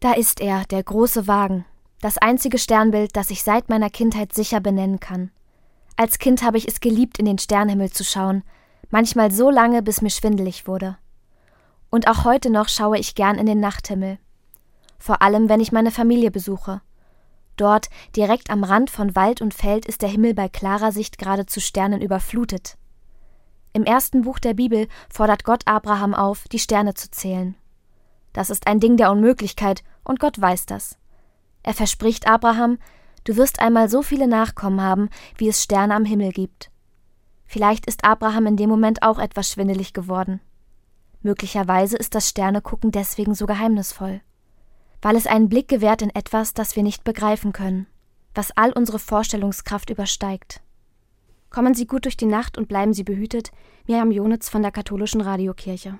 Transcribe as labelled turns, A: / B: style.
A: Da ist er, der große Wagen, das einzige Sternbild, das ich seit meiner Kindheit sicher benennen kann. Als Kind habe ich es geliebt, in den Sternhimmel zu schauen, manchmal so lange, bis mir schwindelig wurde. Und auch heute noch schaue ich gern in den Nachthimmel. Vor allem, wenn ich meine Familie besuche. Dort, direkt am Rand von Wald und Feld, ist der Himmel bei klarer Sicht geradezu Sternen überflutet. Im ersten Buch der Bibel fordert Gott Abraham auf, die Sterne zu zählen. Das ist ein Ding der Unmöglichkeit, und Gott weiß das. Er verspricht Abraham, du wirst einmal so viele Nachkommen haben, wie es Sterne am Himmel gibt. Vielleicht ist Abraham in dem Moment auch etwas schwindelig geworden. Möglicherweise ist das Sternegucken deswegen so geheimnisvoll. Weil es einen Blick gewährt in etwas, das wir nicht begreifen können, was all unsere Vorstellungskraft übersteigt. Kommen Sie gut durch die Nacht und bleiben Sie behütet. Miriam Jonitz von der Katholischen Radiokirche.